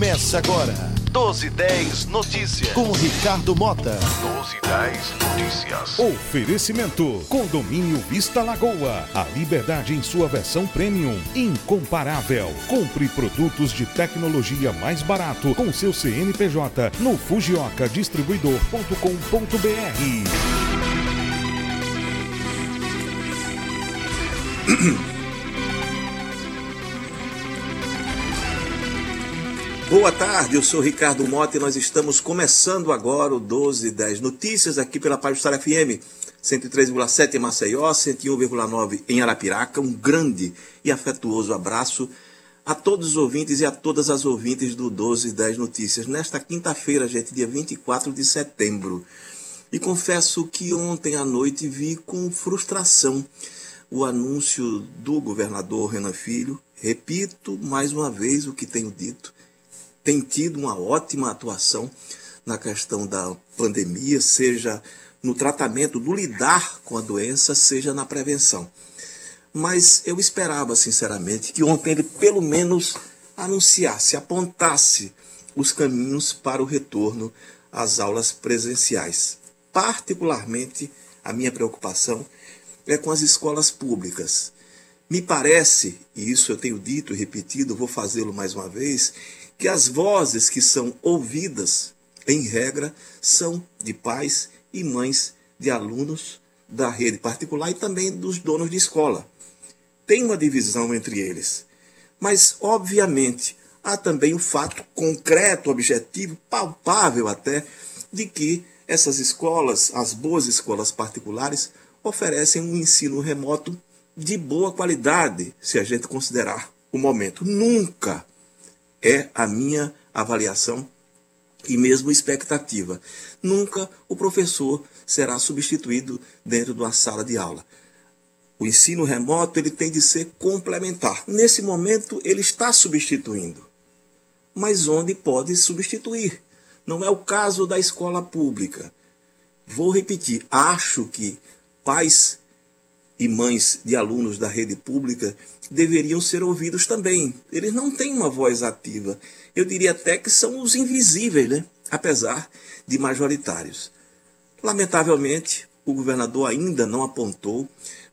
Começa agora. 1210 Notícias. Com Ricardo Mota. 1210 Notícias. Oferecimento. Condomínio Vista Lagoa. A liberdade em sua versão premium. Incomparável. Compre produtos de tecnologia mais barato com seu CNPJ no Fujioka Boa tarde, eu sou Ricardo Mota e nós estamos começando agora o 1210 Notícias aqui pela Página Star FM 103,7 em Maceió, 101,9 em Arapiraca. Um grande e afetuoso abraço a todos os ouvintes e a todas as ouvintes do 1210 Notícias. Nesta quinta-feira, gente, dia 24 de setembro. E confesso que ontem à noite vi com frustração o anúncio do governador Renan Filho. Repito mais uma vez o que tenho dito tem tido uma ótima atuação na questão da pandemia, seja no tratamento, no lidar com a doença, seja na prevenção. Mas eu esperava, sinceramente, que ontem ele pelo menos anunciasse, apontasse os caminhos para o retorno às aulas presenciais. Particularmente, a minha preocupação é com as escolas públicas. Me parece, e isso eu tenho dito e repetido, vou fazê-lo mais uma vez, que as vozes que são ouvidas, em regra, são de pais e mães de alunos da rede particular e também dos donos de escola. Tem uma divisão entre eles. Mas, obviamente, há também o fato concreto, objetivo, palpável até, de que essas escolas, as boas escolas particulares, oferecem um ensino remoto de boa qualidade, se a gente considerar o momento. Nunca é a minha avaliação e mesmo expectativa. Nunca o professor será substituído dentro de uma sala de aula. O ensino remoto ele tem de ser complementar. Nesse momento ele está substituindo. Mas onde pode substituir? Não é o caso da escola pública. Vou repetir, acho que pais e mães de alunos da rede pública deveriam ser ouvidos também. Eles não têm uma voz ativa. Eu diria até que são os invisíveis, né? apesar de majoritários. Lamentavelmente, o governador ainda não apontou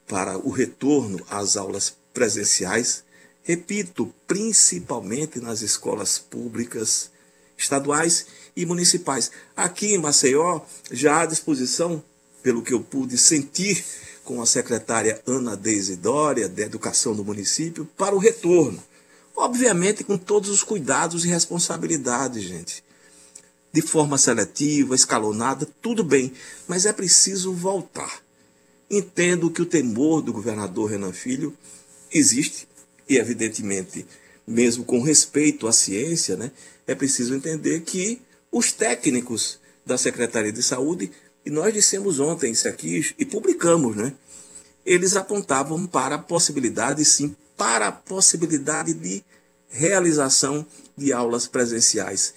para o retorno às aulas presenciais, repito, principalmente nas escolas públicas, estaduais e municipais. Aqui em Maceió, já à disposição, pelo que eu pude sentir com a secretária Ana Deisidória, de Educação do município, para o retorno. Obviamente, com todos os cuidados e responsabilidades, gente. De forma seletiva, escalonada, tudo bem, mas é preciso voltar. Entendo que o temor do governador Renan Filho existe, e evidentemente, mesmo com respeito à ciência, né, é preciso entender que os técnicos da Secretaria de Saúde e nós dissemos ontem isso aqui e publicamos, né? Eles apontavam para a possibilidade, sim, para a possibilidade de realização de aulas presenciais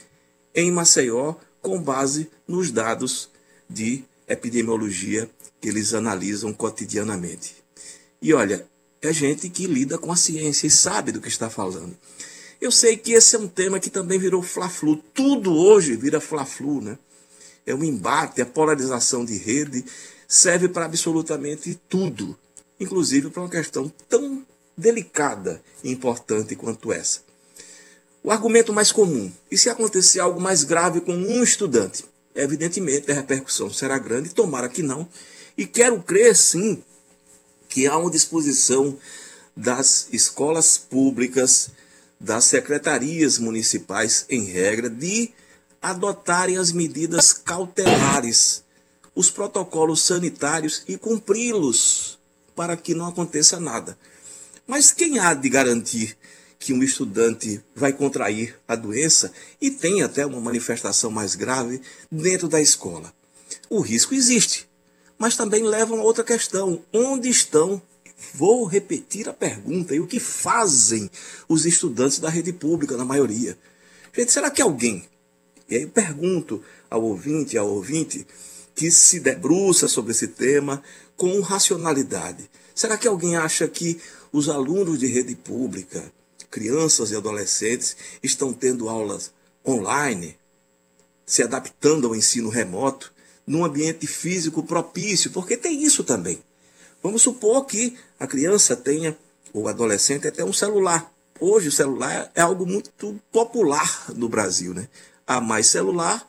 em Maceió, com base nos dados de epidemiologia que eles analisam cotidianamente. E olha, é gente que lida com a ciência e sabe do que está falando. Eu sei que esse é um tema que também virou fla-flu. Tudo hoje vira fla-flu, né? É um embate, a polarização de rede serve para absolutamente tudo, inclusive para uma questão tão delicada e importante quanto essa. O argumento mais comum, e se acontecer algo mais grave com um estudante? Evidentemente a repercussão será grande, tomara que não, e quero crer sim que há uma disposição das escolas públicas, das secretarias municipais, em regra, de adotarem as medidas cautelares, os protocolos sanitários e cumpri-los para que não aconteça nada. Mas quem há de garantir que um estudante vai contrair a doença e tem até uma manifestação mais grave dentro da escola? O risco existe, mas também leva a outra questão: onde estão Vou repetir a pergunta: e o que fazem os estudantes da rede pública, na maioria? Gente, será que alguém e aí eu pergunto ao ouvinte, ao ouvinte, que se debruça sobre esse tema com racionalidade. Será que alguém acha que os alunos de rede pública, crianças e adolescentes, estão tendo aulas online, se adaptando ao ensino remoto, num ambiente físico propício, porque tem isso também. Vamos supor que a criança tenha, ou adolescente, até um celular. Hoje o celular é algo muito popular no Brasil, né? Há mais celular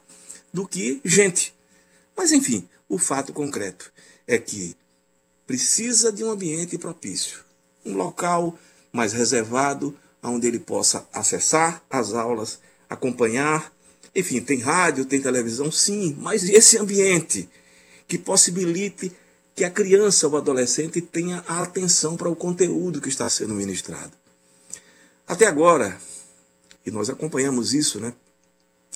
do que gente. Mas enfim, o fato concreto é que precisa de um ambiente propício, um local mais reservado, onde ele possa acessar as aulas, acompanhar. Enfim, tem rádio, tem televisão, sim, mas esse ambiente que possibilite que a criança ou adolescente tenha a atenção para o conteúdo que está sendo ministrado. Até agora, e nós acompanhamos isso, né?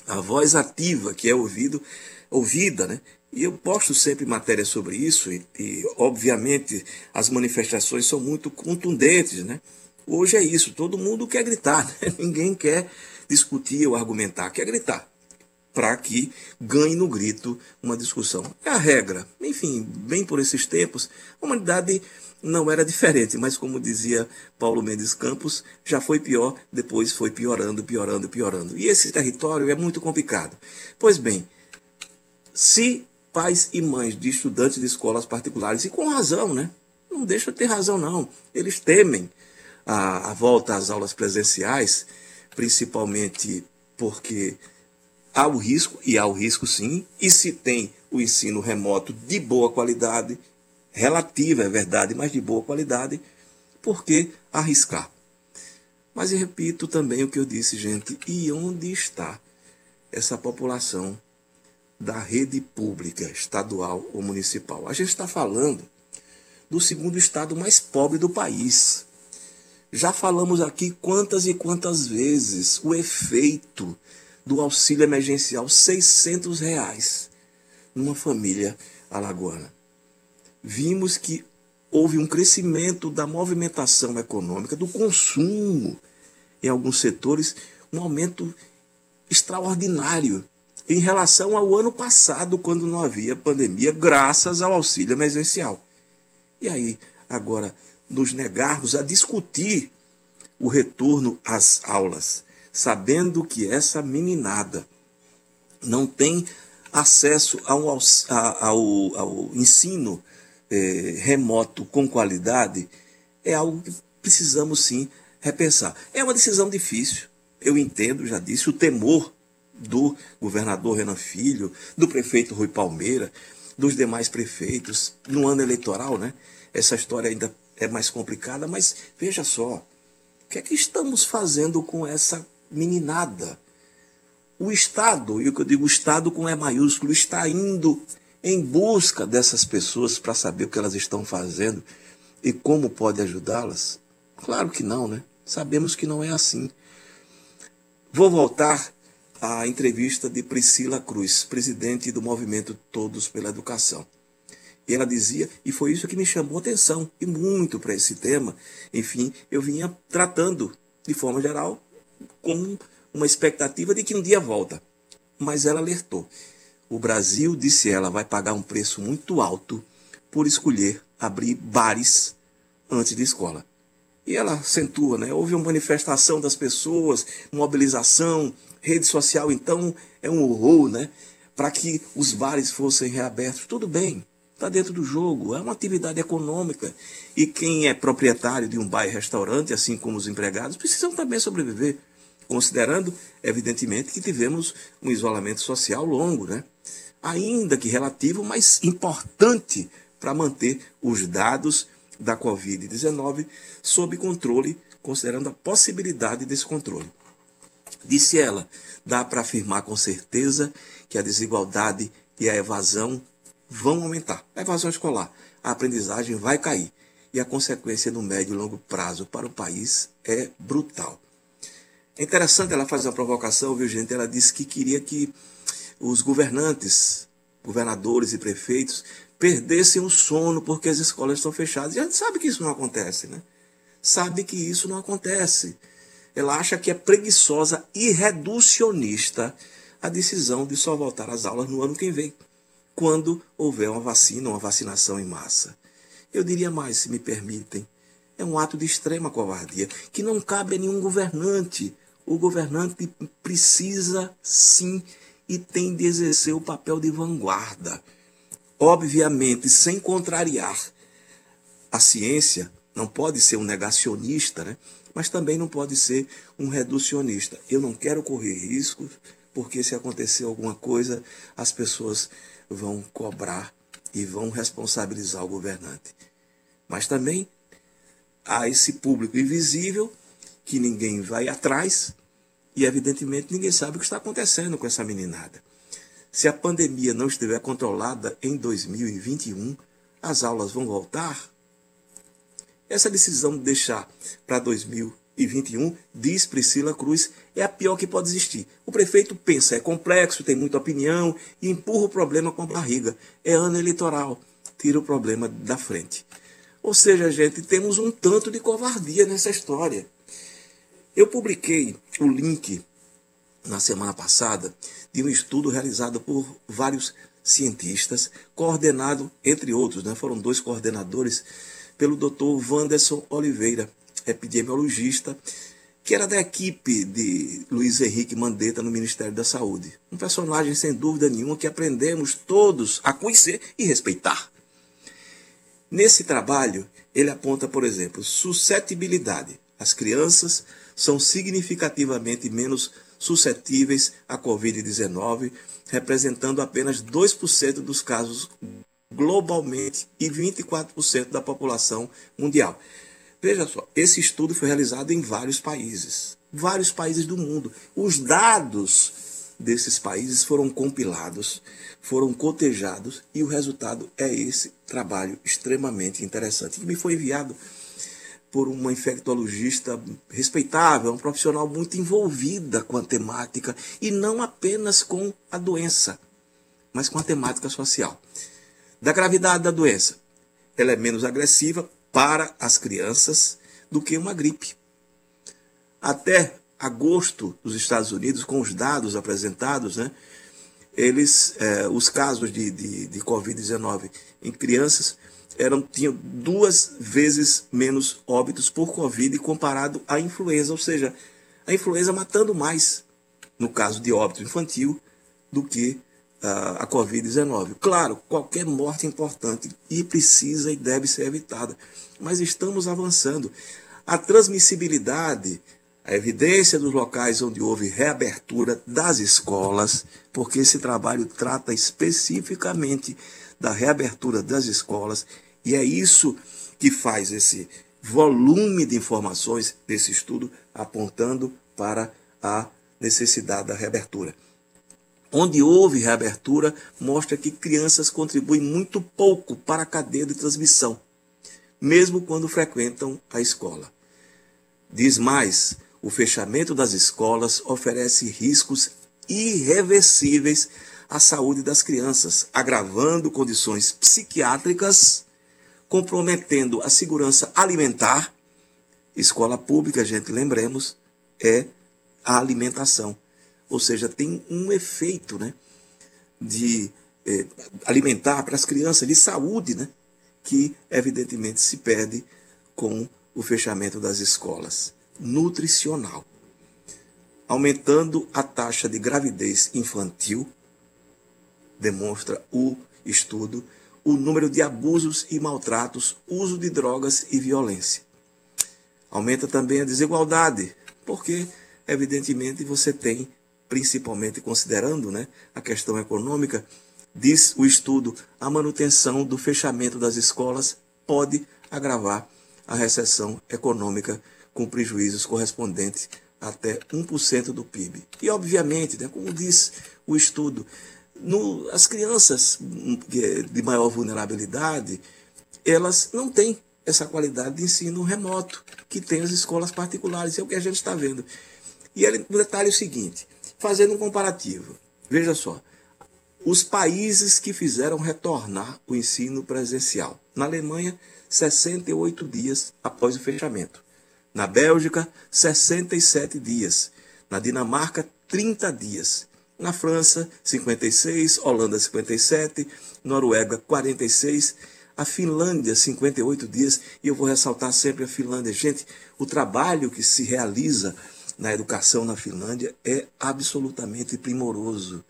A voz ativa que é ouvido, ouvida, né? E eu posto sempre matérias sobre isso, e, e, obviamente as manifestações são muito contundentes, né? Hoje é isso, todo mundo quer gritar, né? ninguém quer discutir ou argumentar, quer gritar para que ganhe no grito uma discussão. É a regra. Enfim, bem por esses tempos, a humanidade não era diferente, mas como dizia Paulo Mendes Campos, já foi pior, depois foi piorando, piorando, piorando. E esse território é muito complicado. Pois bem, se pais e mães de estudantes de escolas particulares, e com razão, né? Não deixa de ter razão, não. Eles temem a, a volta às aulas presenciais, principalmente porque há o risco, e há o risco sim, e se tem o ensino remoto de boa qualidade, relativa, é verdade, mas de boa qualidade, por que arriscar? Mas eu repito também o que eu disse, gente, e onde está essa população da rede pública, estadual ou municipal? A gente está falando do segundo estado mais pobre do país. Já falamos aqui quantas e quantas vezes o efeito do auxílio emergencial, 600 reais, numa família alagoana. Vimos que houve um crescimento da movimentação econômica, do consumo em alguns setores, um aumento extraordinário em relação ao ano passado, quando não havia pandemia, graças ao auxílio emergencial. E aí, agora, nos negarmos a discutir o retorno às aulas, sabendo que essa meninada não tem acesso ao, ao, ao ensino é, remoto com qualidade, é algo que precisamos sim repensar. É uma decisão difícil, eu entendo, já disse, o temor do governador Renan Filho, do prefeito Rui Palmeira, dos demais prefeitos, no ano eleitoral, né? Essa história ainda é mais complicada, mas veja só, o que é que estamos fazendo com essa meninada. O Estado, e o que eu digo Estado com E maiúsculo, está indo em busca dessas pessoas para saber o que elas estão fazendo e como pode ajudá-las? Claro que não, né? Sabemos que não é assim. Vou voltar à entrevista de Priscila Cruz, presidente do movimento Todos pela Educação. E ela dizia, e foi isso que me chamou atenção, e muito para esse tema, enfim, eu vinha tratando, de forma geral, com uma expectativa de que um dia volta. Mas ela alertou. O Brasil, disse ela, vai pagar um preço muito alto por escolher abrir bares antes de escola. E ela acentua, né? Houve uma manifestação das pessoas, mobilização, rede social, então é um horror, né? Para que os bares fossem reabertos. Tudo bem, está dentro do jogo, é uma atividade econômica. E quem é proprietário de um bar e restaurante, assim como os empregados, precisam também sobreviver considerando, evidentemente, que tivemos um isolamento social longo, né? ainda que relativo, mas importante para manter os dados da Covid-19 sob controle, considerando a possibilidade desse controle. Disse ela, dá para afirmar com certeza que a desigualdade e a evasão vão aumentar. A evasão escolar, a aprendizagem vai cair. E a consequência no médio e longo prazo para o país é brutal. É interessante ela fazer uma provocação, viu, gente? Ela disse que queria que os governantes, governadores e prefeitos, perdessem o sono porque as escolas estão fechadas. E a gente sabe que isso não acontece, né? Sabe que isso não acontece. Ela acha que é preguiçosa e reducionista a decisão de só voltar às aulas no ano que vem, quando houver uma vacina, uma vacinação em massa. Eu diria mais, se me permitem, é um ato de extrema covardia, que não cabe a nenhum governante o governante precisa sim e tem de exercer o papel de vanguarda. Obviamente, sem contrariar a ciência, não pode ser um negacionista, né? mas também não pode ser um reducionista. Eu não quero correr riscos, porque se acontecer alguma coisa, as pessoas vão cobrar e vão responsabilizar o governante. Mas também há esse público invisível que ninguém vai atrás e, evidentemente, ninguém sabe o que está acontecendo com essa meninada. Se a pandemia não estiver controlada em 2021, as aulas vão voltar? Essa decisão de deixar para 2021, diz Priscila Cruz, é a pior que pode existir. O prefeito pensa, é complexo, tem muita opinião e empurra o problema com a barriga. É ano eleitoral, tira o problema da frente. Ou seja, gente, temos um tanto de covardia nessa história. Eu publiquei o link na semana passada de um estudo realizado por vários cientistas, coordenado, entre outros, né, foram dois coordenadores, pelo Dr. Wanderson Oliveira, epidemiologista, que era da equipe de Luiz Henrique Mandetta no Ministério da Saúde. Um personagem, sem dúvida nenhuma, que aprendemos todos a conhecer e respeitar. Nesse trabalho, ele aponta, por exemplo, suscetibilidade. As crianças são significativamente menos suscetíveis à Covid-19, representando apenas 2% dos casos globalmente e 24% da população mundial. Veja só, esse estudo foi realizado em vários países, vários países do mundo. Os dados desses países foram compilados, foram cotejados e o resultado é esse trabalho extremamente interessante que me foi enviado por uma infectologista respeitável, um profissional muito envolvida com a temática e não apenas com a doença, mas com a temática social. Da gravidade da doença, ela é menos agressiva para as crianças do que uma gripe. Até agosto, nos Estados Unidos, com os dados apresentados, né, eles, eh, os casos de, de, de Covid-19 em crianças eram, tinham duas vezes menos óbitos por Covid comparado à influenza, ou seja, a influenza matando mais, no caso de óbito infantil, do que uh, a Covid-19. Claro, qualquer morte é importante e precisa e deve ser evitada, mas estamos avançando. A transmissibilidade, a evidência dos locais onde houve reabertura das escolas, porque esse trabalho trata especificamente da reabertura das escolas e é isso que faz esse volume de informações desse estudo apontando para a necessidade da reabertura. Onde houve reabertura, mostra que crianças contribuem muito pouco para a cadeia de transmissão, mesmo quando frequentam a escola. Diz mais: o fechamento das escolas oferece riscos irreversíveis à saúde das crianças, agravando condições psiquiátricas comprometendo a segurança alimentar. Escola pública, gente, lembremos, é a alimentação. Ou seja, tem um efeito né, de é, alimentar para as crianças, de saúde, né, que evidentemente se perde com o fechamento das escolas. Nutricional. Aumentando a taxa de gravidez infantil, demonstra o estudo o número de abusos e maltratos, uso de drogas e violência. Aumenta também a desigualdade, porque, evidentemente, você tem, principalmente considerando né, a questão econômica, diz o estudo, a manutenção do fechamento das escolas pode agravar a recessão econômica com prejuízos correspondentes até 1% do PIB. E, obviamente, né, como diz o estudo, no, as crianças de maior vulnerabilidade, elas não têm essa qualidade de ensino remoto que tem as escolas particulares. É o que a gente está vendo. E ele, o detalhe é o seguinte, fazendo um comparativo. Veja só, os países que fizeram retornar o ensino presencial. Na Alemanha, 68 dias após o fechamento. Na Bélgica, 67 dias. Na Dinamarca, 30 dias. Na França, 56, Holanda, 57, Noruega, 46, a Finlândia, 58 dias, e eu vou ressaltar sempre a Finlândia. Gente, o trabalho que se realiza na educação na Finlândia é absolutamente primoroso.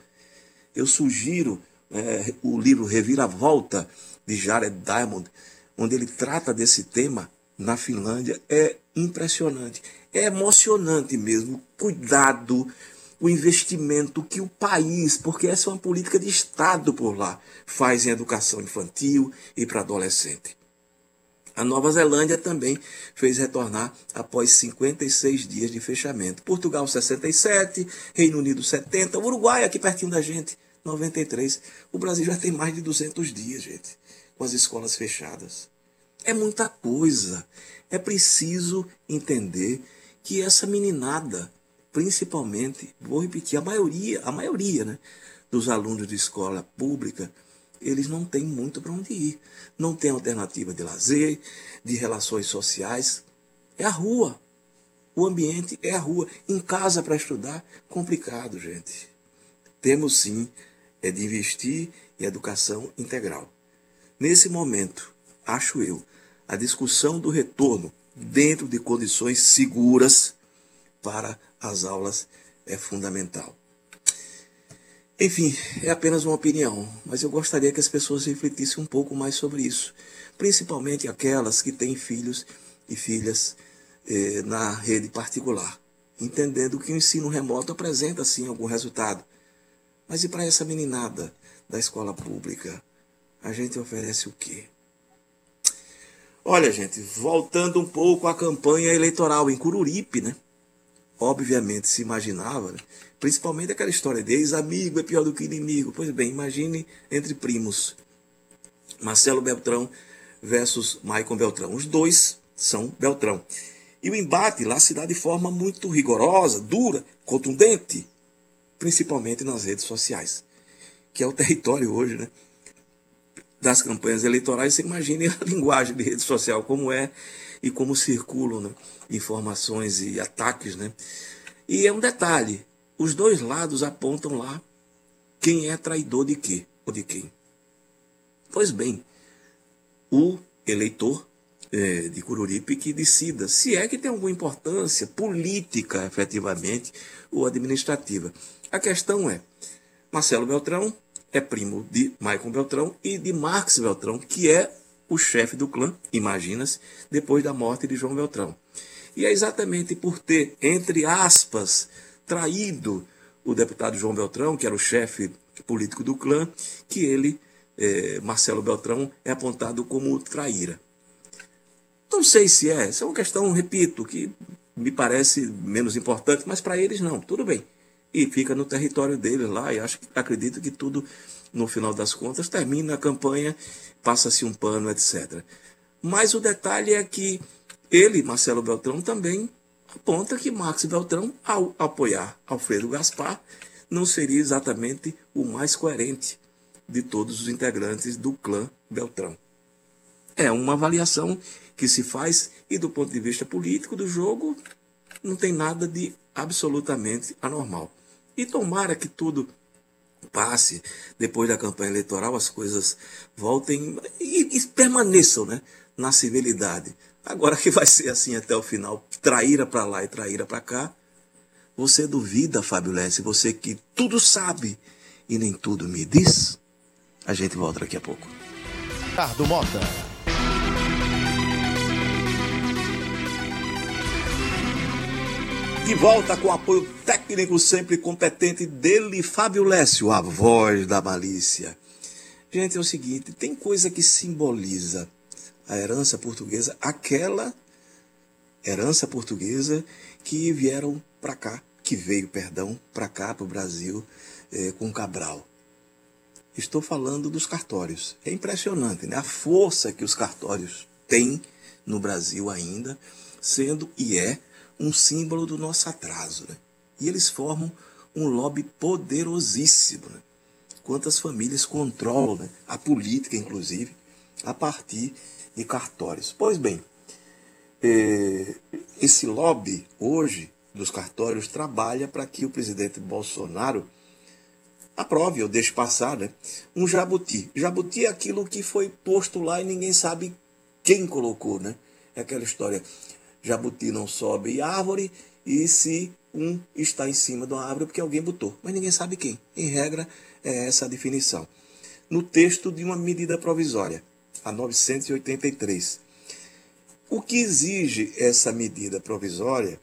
Eu sugiro é, o livro Reviravolta, de Jared Diamond, onde ele trata desse tema na Finlândia. É impressionante, é emocionante mesmo. Cuidado, o investimento que o país, porque essa é uma política de Estado por lá, faz em educação infantil e para adolescente. A Nova Zelândia também fez retornar após 56 dias de fechamento. Portugal 67, Reino Unido 70, Uruguai aqui pertinho da gente 93. O Brasil já tem mais de 200 dias, gente, com as escolas fechadas. É muita coisa. É preciso entender que essa meninada, principalmente, vou repetir, a maioria, a maioria, né, dos alunos de escola pública eles não têm muito para onde ir. Não tem alternativa de lazer, de relações sociais. É a rua. O ambiente é a rua. Em casa para estudar, complicado, gente. Temos sim é de investir em educação integral. Nesse momento, acho eu, a discussão do retorno dentro de condições seguras para as aulas é fundamental. Enfim, é apenas uma opinião, mas eu gostaria que as pessoas refletissem um pouco mais sobre isso, principalmente aquelas que têm filhos e filhas eh, na rede particular, entendendo que o ensino remoto apresenta sim algum resultado. Mas e para essa meninada da escola pública, a gente oferece o quê? Olha, gente, voltando um pouco à campanha eleitoral em Cururipe, né? Obviamente se imaginava né? Principalmente aquela história de ex-amigo é pior do que inimigo. Pois bem, imagine entre primos. Marcelo Beltrão versus Maicon Beltrão. Os dois são Beltrão. E o embate lá se dá de forma muito rigorosa, dura, contundente, principalmente nas redes sociais, que é o território hoje, né? Das campanhas eleitorais, você imagine a linguagem de rede social, como é e como circulam né? informações e ataques, né? E é um detalhe, os dois lados apontam lá quem é traidor de quê ou de quem. Pois bem, o eleitor é, de Cururipe que decida se é que tem alguma importância política, efetivamente, ou administrativa. A questão é, Marcelo Beltrão é primo de Maicon Beltrão e de Marx Beltrão, que é o chefe do clã, imagina-se, depois da morte de João Beltrão. E é exatamente por ter, entre aspas, traído o deputado João Beltrão, que era o chefe político do clã, que ele, é, Marcelo Beltrão, é apontado como traíra. Não sei se é, essa é uma questão, repito, que me parece menos importante, mas para eles não, tudo bem. E fica no território deles lá, e acho, acredito que tudo, no final das contas, termina a campanha, passa-se um pano, etc. Mas o detalhe é que ele, Marcelo Beltrão, também aponta que Max Beltrão, ao apoiar Alfredo Gaspar, não seria exatamente o mais coerente de todos os integrantes do clã Beltrão. É uma avaliação que se faz e do ponto de vista político do jogo não tem nada de absolutamente anormal. E tomara que tudo passe depois da campanha eleitoral, as coisas voltem e, e permaneçam né, na civilidade. Agora que vai ser assim até o final, traíra para lá e traíra para cá, você duvida, Fábio Lesse, você que tudo sabe e nem tudo me diz? A gente volta daqui a pouco. Ricardo Mota. De volta com apoio técnico sempre competente dele, Fábio Lécio, a voz da malícia. Gente, é o seguinte, tem coisa que simboliza a herança portuguesa, aquela herança portuguesa que vieram para cá, que veio, perdão, para cá, para o Brasil, é, com Cabral. Estou falando dos cartórios. É impressionante, né? A força que os cartórios têm no Brasil ainda, sendo e é um símbolo do nosso atraso. Né? E eles formam um lobby poderosíssimo. Né? Quantas famílias controlam né? a política, inclusive, a partir de cartórios. Pois bem, é, esse lobby hoje dos cartórios trabalha para que o presidente Bolsonaro aprove ou deixe passar né, um jabuti. Jabuti é aquilo que foi posto lá e ninguém sabe quem colocou. Né? É aquela história: jabuti não sobe árvore e se um está em cima de uma árvore porque alguém botou, mas ninguém sabe quem. Em regra, é essa a definição. No texto de uma medida provisória, a 983. O que exige essa medida provisória,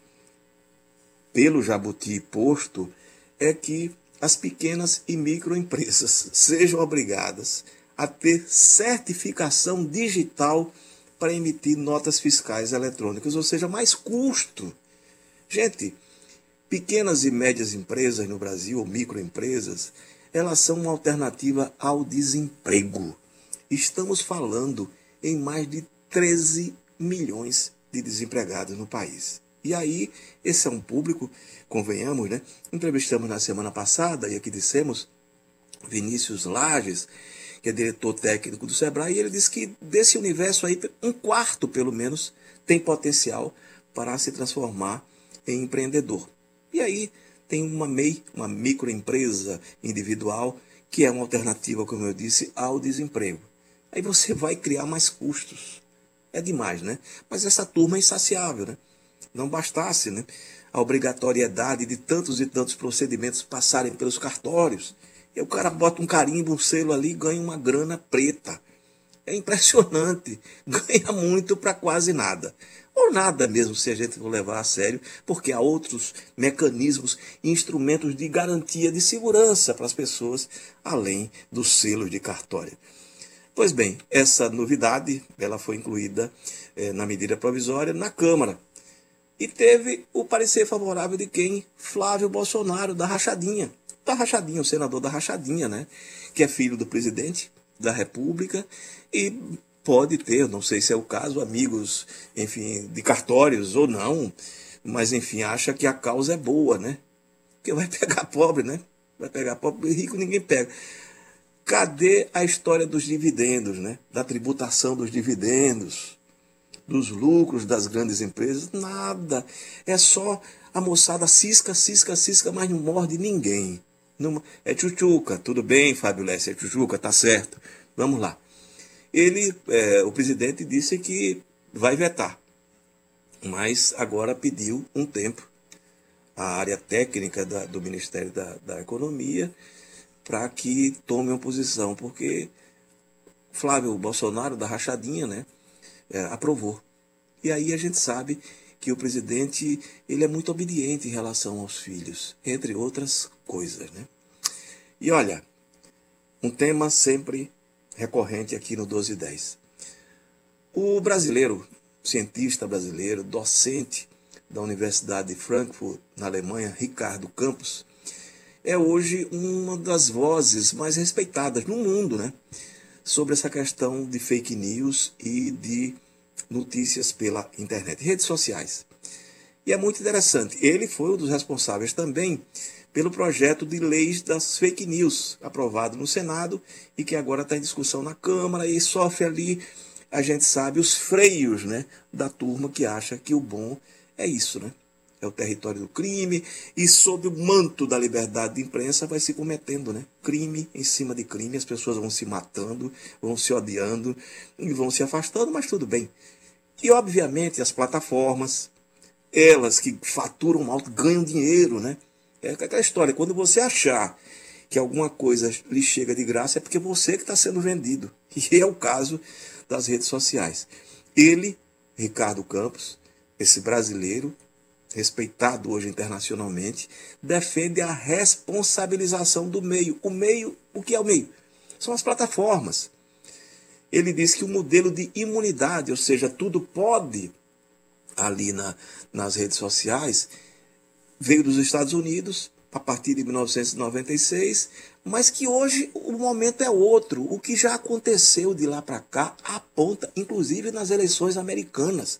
pelo jabuti posto, é que as pequenas e microempresas sejam obrigadas a ter certificação digital para emitir notas fiscais eletrônicas, ou seja, mais custo. Gente, pequenas e médias empresas no Brasil, ou microempresas, elas são uma alternativa ao desemprego. Estamos falando em mais de 13 milhões de desempregados no país. E aí, esse é um público, convenhamos, né? Entrevistamos na semana passada, e aqui dissemos, Vinícius Lages, que é diretor técnico do Sebrae, e ele disse que desse universo aí, um quarto pelo menos, tem potencial para se transformar em empreendedor. E aí tem uma MEI, uma microempresa individual, que é uma alternativa, como eu disse, ao desemprego. Aí você vai criar mais custos. É demais, né? Mas essa turma é insaciável, né? Não bastasse, né? A obrigatoriedade de tantos e tantos procedimentos passarem pelos cartórios e o cara bota um carimbo, um selo ali ganha uma grana preta. É impressionante. Ganha muito para quase nada. Ou nada mesmo, se a gente for levar a sério, porque há outros mecanismos e instrumentos de garantia de segurança para as pessoas, além dos selos de cartório. Pois bem, essa novidade ela foi incluída eh, na medida provisória na Câmara. E teve o parecer favorável de quem? Flávio Bolsonaro, da Rachadinha da Rachadinha, o senador da Rachadinha, né? Que é filho do presidente da República e pode ter, não sei se é o caso, amigos, enfim, de cartórios ou não, mas enfim, acha que a causa é boa, né? Porque vai pegar pobre, né? Vai pegar pobre, rico ninguém pega. Cadê a história dos dividendos, né? Da tributação dos dividendos, dos lucros das grandes empresas? Nada. É só a moçada cisca, cisca, cisca, mas não morde ninguém. É Chuchuca, tudo bem, Fábio Lessa, é Chuchuca, tá certo. Vamos lá. Ele, é, o presidente disse que vai vetar, mas agora pediu um tempo à área técnica da, do Ministério da, da Economia para que tome uma posição, porque Flávio Bolsonaro, da Rachadinha, né, é, aprovou. E aí a gente sabe que o presidente ele é muito obediente em relação aos filhos, entre outras coisas. Né? E olha, um tema sempre recorrente aqui no 1210. O brasileiro, cientista brasileiro, docente da Universidade de Frankfurt, na Alemanha, Ricardo Campos, é hoje uma das vozes mais respeitadas no mundo, né? Sobre essa questão de fake news e de notícias pela internet, redes sociais. E é muito interessante. Ele foi um dos responsáveis também pelo projeto de leis das fake news, aprovado no Senado e que agora está em discussão na Câmara e sofre ali, a gente sabe, os freios né, da turma que acha que o bom é isso, né? É o território do crime e sob o manto da liberdade de imprensa vai se cometendo, né? Crime em cima de crime, as pessoas vão se matando, vão se odiando e vão se afastando, mas tudo bem. E obviamente as plataformas, elas que faturam alto, ganham dinheiro, né? É aquela história, quando você achar que alguma coisa lhe chega de graça, é porque você que está sendo vendido. E é o caso das redes sociais. Ele, Ricardo Campos, esse brasileiro, respeitado hoje internacionalmente, defende a responsabilização do meio. O meio, o que é o meio? São as plataformas. Ele diz que o modelo de imunidade, ou seja, tudo pode ali na, nas redes sociais, veio dos Estados Unidos a partir de 1996, mas que hoje o momento é outro. O que já aconteceu de lá para cá aponta, inclusive nas eleições americanas,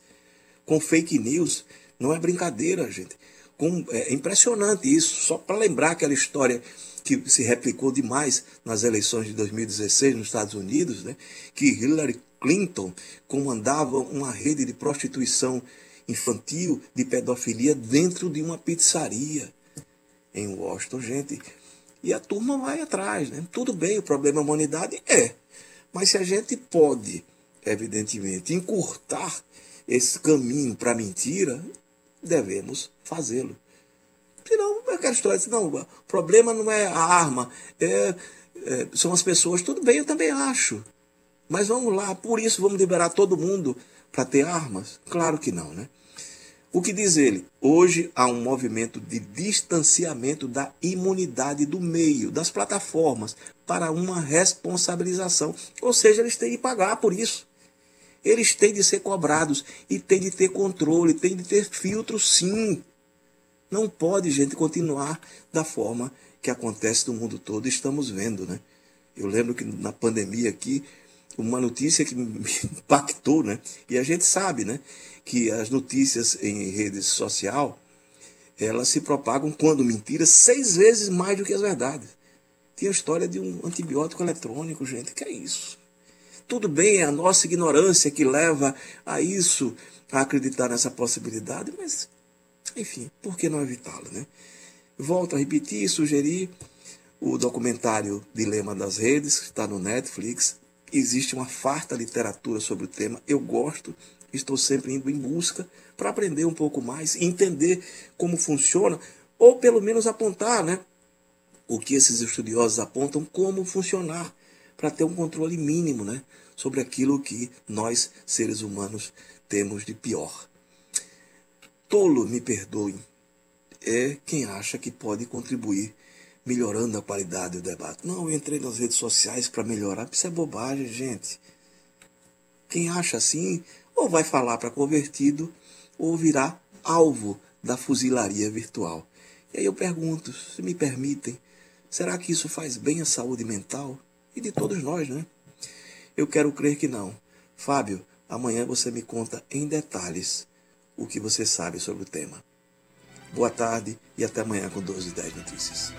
com fake news. Não é brincadeira, gente. Com, é impressionante isso. Só para lembrar aquela história que se replicou demais nas eleições de 2016 nos Estados Unidos, né? que Hillary Clinton comandava uma rede de prostituição infantil de pedofilia dentro de uma pizzaria em Washington, gente. E a turma vai atrás, né? Tudo bem, o problema é a humanidade é. Mas se a gente pode, evidentemente, encurtar esse caminho para mentira, devemos fazê-lo. Senão, aquela história, não, o problema não é a arma, é, é, são as pessoas. Tudo bem, eu também acho. Mas vamos lá, por isso vamos liberar todo mundo para ter armas? Claro que não, né? O que diz ele? Hoje há um movimento de distanciamento da imunidade do meio, das plataformas, para uma responsabilização. Ou seja, eles têm de pagar por isso. Eles têm de ser cobrados e têm de ter controle, têm de ter filtro, sim. Não pode, gente, continuar da forma que acontece no mundo todo. Estamos vendo, né? Eu lembro que na pandemia aqui, uma notícia que me impactou, né? E a gente sabe, né? Que as notícias em rede social, elas se propagam, quando mentiras, seis vezes mais do que as verdades. Tinha a história de um antibiótico eletrônico, gente. Que é isso? Tudo bem, é a nossa ignorância que leva a isso, a acreditar nessa possibilidade, mas, enfim, por que não evitá-lo, né? Volto a repetir e sugerir o documentário Dilema das Redes, que está no Netflix, existe uma farta literatura sobre o tema. Eu gosto, estou sempre indo em busca para aprender um pouco mais, entender como funciona, ou pelo menos apontar, né? O que esses estudiosos apontam como funcionar, para ter um controle mínimo, né? Sobre aquilo que nós, seres humanos, temos de pior. Tolo, me perdoe, é quem acha que pode contribuir melhorando a qualidade do debate. Não, eu entrei nas redes sociais para melhorar. Isso é bobagem, gente. Quem acha assim, ou vai falar para convertido, ou virá alvo da fuzilaria virtual. E aí eu pergunto, se me permitem, será que isso faz bem à saúde mental? E de todos nós, né? Eu quero crer que não. Fábio, amanhã você me conta em detalhes o que você sabe sobre o tema. Boa tarde e até amanhã com 12 e 10 notícias.